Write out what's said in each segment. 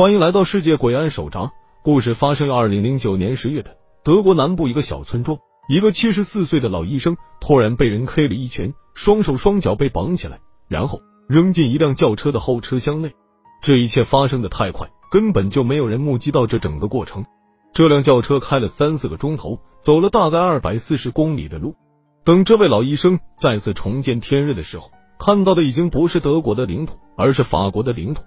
欢迎来到世界鬼案手札。故事发生于二零零九年十月的德国南部一个小村庄，一个七十四岁的老医生突然被人 K 了一拳，双手双脚被绑起来，然后扔进一辆轿车的后车厢内。这一切发生的太快，根本就没有人目击到这整个过程。这辆轿车开了三四个钟头，走了大概二百四十公里的路。等这位老医生再次重见天日的时候，看到的已经不是德国的领土，而是法国的领土。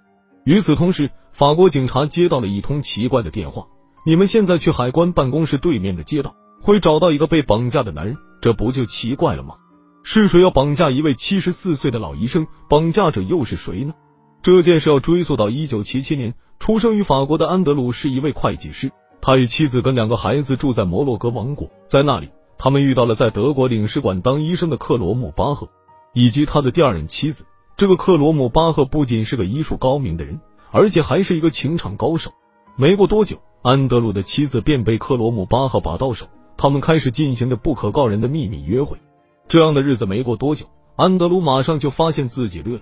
与此同时，法国警察接到了一通奇怪的电话：“你们现在去海关办公室对面的街道，会找到一个被绑架的男人。”这不就奇怪了吗？是谁要绑架一位七十四岁的老医生？绑架者又是谁呢？这件事要追溯到一九七七年，出生于法国的安德鲁是一位会计师，他与妻子跟两个孩子住在摩洛哥王国，在那里，他们遇到了在德国领事馆当医生的克罗姆巴赫以及他的第二任妻子。这个克罗姆巴赫不仅是个医术高明的人，而且还是一个情场高手。没过多久，安德鲁的妻子便被克罗姆巴赫把到手，他们开始进行着不可告人的秘密约会。这样的日子没过多久，安德鲁马上就发现自己绿了。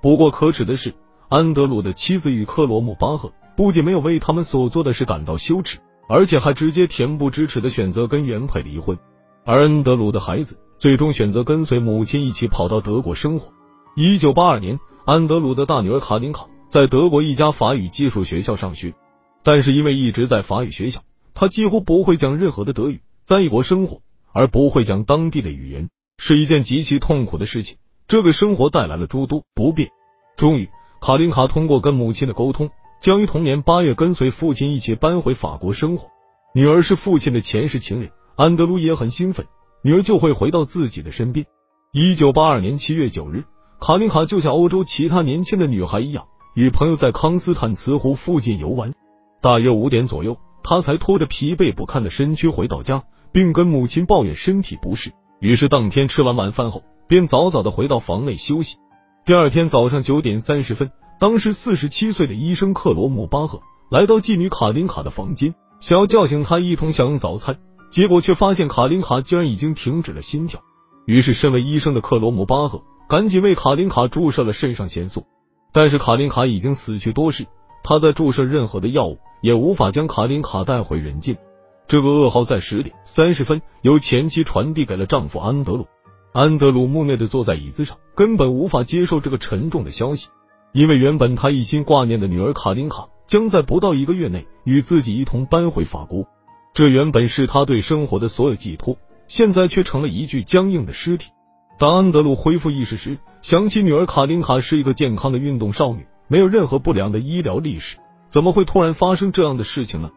不过可耻的是，安德鲁的妻子与克罗姆巴赫不仅没有为他们所做的事感到羞耻，而且还直接恬不知耻的选择跟原配离婚。而安德鲁的孩子最终选择跟随母亲一起跑到德国生活。一九八二年，安德鲁的大女儿卡琳卡在德国一家法语技术学校上学，但是因为一直在法语学校，她几乎不会讲任何的德语。在异国生活而不会讲当地的语言，是一件极其痛苦的事情。这个生活带来了诸多不便。终于，卡琳卡通过跟母亲的沟通，将于同年八月跟随父亲一起搬回法国生活。女儿是父亲的前世情人，安德鲁也很兴奋，女儿就会回到自己的身边。一九八二年七月九日。卡琳卡就像欧洲其他年轻的女孩一样，与朋友在康斯坦茨湖附近游玩。大约五点左右，她才拖着疲惫不堪的身躯回到家，并跟母亲抱怨身体不适。于是当天吃完晚饭后，便早早的回到房内休息。第二天早上九点三十分，当时四十七岁的医生克罗姆巴赫来到妓女卡琳卡的房间，想要叫醒她一同享用早餐，结果却发现卡琳卡竟然已经停止了心跳。于是，身为医生的克罗姆巴赫。赶紧为卡琳卡注射了肾上腺素，但是卡琳卡已经死去多时，他在注射任何的药物也无法将卡琳卡带回人间。这个噩耗在十点三十分由前妻传递给了丈夫安德鲁。安德鲁木讷的坐在椅子上，根本无法接受这个沉重的消息，因为原本他一心挂念的女儿卡琳卡将在不到一个月内与自己一同搬回法国，这原本是他对生活的所有寄托，现在却成了一具僵硬的尸体。当安德鲁恢复意识时，想起女儿卡琳卡是一个健康的运动少女，没有任何不良的医疗历史，怎么会突然发生这样的事情呢？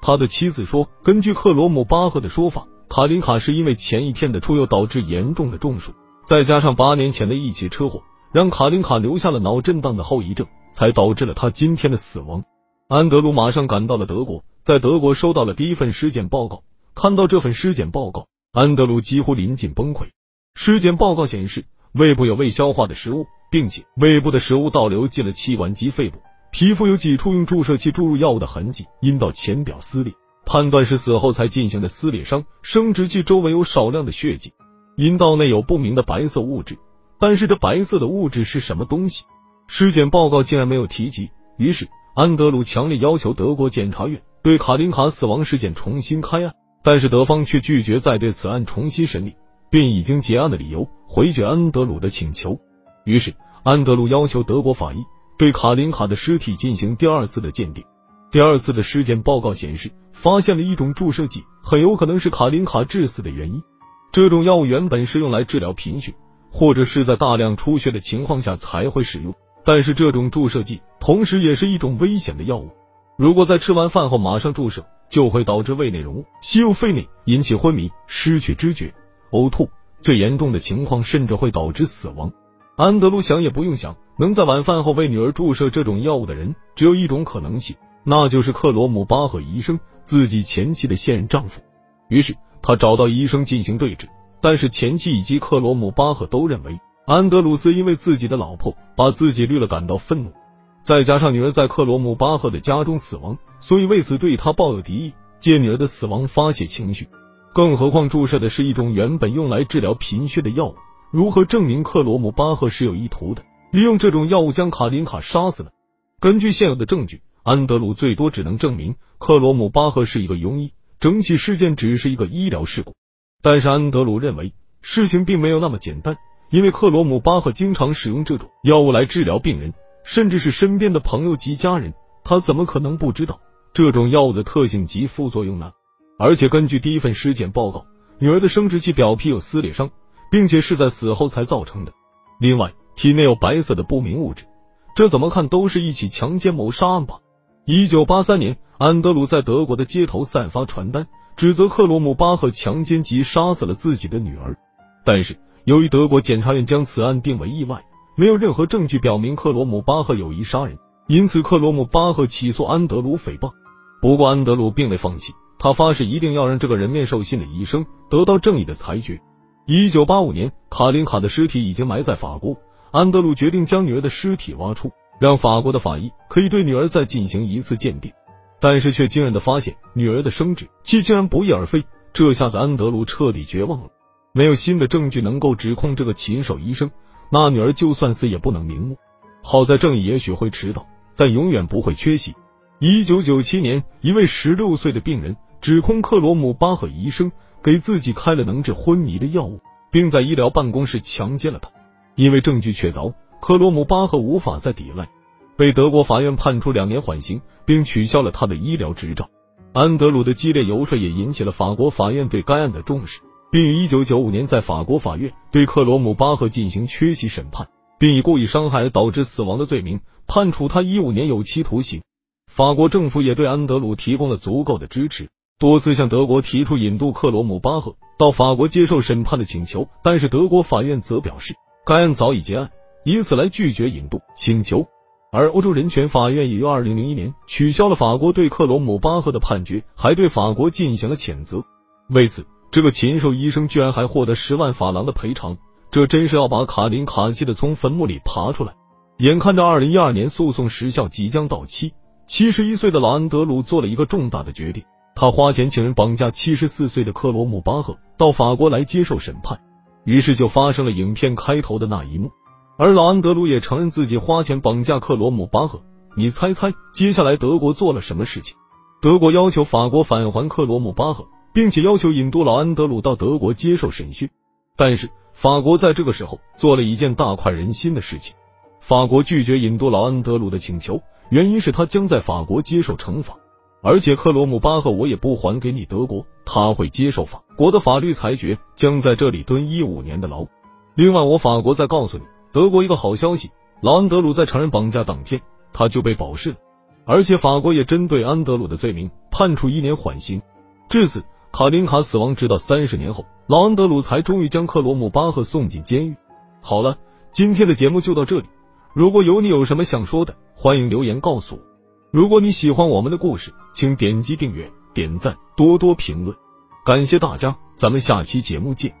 他的妻子说，根据克罗姆巴赫的说法，卡琳卡是因为前一天的出游导致严重的中暑，再加上八年前的一起车祸，让卡琳卡留下了脑震荡的后遗症，才导致了她今天的死亡。安德鲁马上赶到了德国，在德国收到了第一份尸检报告，看到这份尸检报告，安德鲁几乎临近崩溃。尸检报告显示，胃部有未消化的食物，并且胃部的食物倒流进了气管及肺部。皮肤有几处用注射器注入药物的痕迹，阴道浅表撕裂，判断是死后才进行的撕裂伤。生殖器周围有少量的血迹，阴道内有不明的白色物质，但是这白色的物质是什么东西？尸检报告竟然没有提及。于是安德鲁强烈要求德国检察院对卡琳卡死亡事件重新开案，但是德方却拒绝再对此案重新审理。便已经结案的理由回绝安德鲁的请求，于是安德鲁要求德国法医对卡琳卡的尸体进行第二次的鉴定。第二次的尸检报告显示，发现了一种注射剂，很有可能是卡琳卡致死的原因。这种药物原本是用来治疗贫血，或者是在大量出血的情况下才会使用。但是这种注射剂同时也是一种危险的药物，如果在吃完饭后马上注射，就会导致胃内容物吸入肺内，引起昏迷、失去知觉。呕吐，最严重的情况甚至会导致死亡。安德鲁想也不用想，能在晚饭后为女儿注射这种药物的人，只有一种可能性，那就是克罗姆巴赫医生自己前妻的现任丈夫。于是他找到医生进行对质，但是前妻以及克罗姆巴赫都认为安德鲁斯因为自己的老婆把自己绿了感到愤怒，再加上女儿在克罗姆巴赫的家中死亡，所以为此对他抱有敌意，借女儿的死亡发泄情绪。更何况注射的是一种原本用来治疗贫血的药物，如何证明克罗姆巴赫是有意图的利用这种药物将卡琳卡杀死呢？根据现有的证据，安德鲁最多只能证明克罗姆巴赫是一个庸医，整起事件只是一个医疗事故。但是安德鲁认为事情并没有那么简单，因为克罗姆巴赫经常使用这种药物来治疗病人，甚至是身边的朋友及家人，他怎么可能不知道这种药物的特性及副作用呢？而且根据第一份尸检报告，女儿的生殖器表皮有撕裂伤，并且是在死后才造成的。另外，体内有白色的不明物质，这怎么看都是一起强奸谋杀案吧？一九八三年，安德鲁在德国的街头散发传单。指责克罗姆巴赫强奸及杀死了自己的女儿，但是由于德国检察院将此案定为意外，没有任何证据表明克罗姆巴赫有意杀人，因此克罗姆巴赫起诉安德鲁诽谤。不过安德鲁并未放弃，他发誓一定要让这个人面兽心的医生得到正义的裁决。一九八五年，卡琳卡的尸体已经埋在法国，安德鲁决定将女儿的尸体挖出，让法国的法医可以对女儿再进行一次鉴定。但是却惊人的发现，女儿的生殖器竟然不翼而飞，这下子安德鲁彻底绝望了。没有新的证据能够指控这个禽兽医生，那女儿就算死也不能瞑目。好在正义也许会迟到，但永远不会缺席。一九九七年，一位十六岁的病人指控克罗姆巴赫医生给自己开了能治昏迷的药物，并在医疗办公室强奸了他。因为证据确凿，克罗姆巴赫无法再抵赖。被德国法院判处两年缓刑，并取消了他的医疗执照。安德鲁的激烈游说也引起了法国法院对该案的重视，并于一九九五年在法国法院对克罗姆巴赫进行缺席审判，并以故意伤害导致死亡的罪名判处他一五年有期徒刑。法国政府也对安德鲁提供了足够的支持，多次向德国提出引渡克罗姆巴赫到法国接受审判的请求，但是德国法院则表示该案早已结案，以此来拒绝引渡请求。而欧洲人权法院也于二零零一年取消了法国对克罗姆巴赫的判决，还对法国进行了谴责。为此，这个禽兽医生居然还获得十万法郎的赔偿，这真是要把卡林卡气的从坟墓里爬出来。眼看着二零一二年诉讼时效即将到期，七十一岁的老安德鲁做了一个重大的决定，他花钱请人绑架七十四岁的克罗姆巴赫到法国来接受审判，于是就发生了影片开头的那一幕。而老安德鲁也承认自己花钱绑架克罗姆巴赫，你猜猜接下来德国做了什么事情？德国要求法国返还克罗姆巴赫，并且要求引渡老安德鲁到德国接受审讯。但是法国在这个时候做了一件大快人心的事情，法国拒绝引渡老安德鲁的请求，原因是他将在法国接受惩罚，而且克罗姆巴赫我也不还给你德国，他会接受法国的法律裁决，将在这里蹲一五年的牢。另外，我法国再告诉你。德国一个好消息，老安德鲁在承认绑架当天，他就被保释了，而且法国也针对安德鲁的罪名判处一年缓刑。至此，卡林卡死亡直到三十年后，老安德鲁才终于将克罗姆巴赫送进监狱。好了，今天的节目就到这里。如果有你有什么想说的，欢迎留言告诉我。如果你喜欢我们的故事，请点击订阅、点赞、多多评论，感谢大家，咱们下期节目见。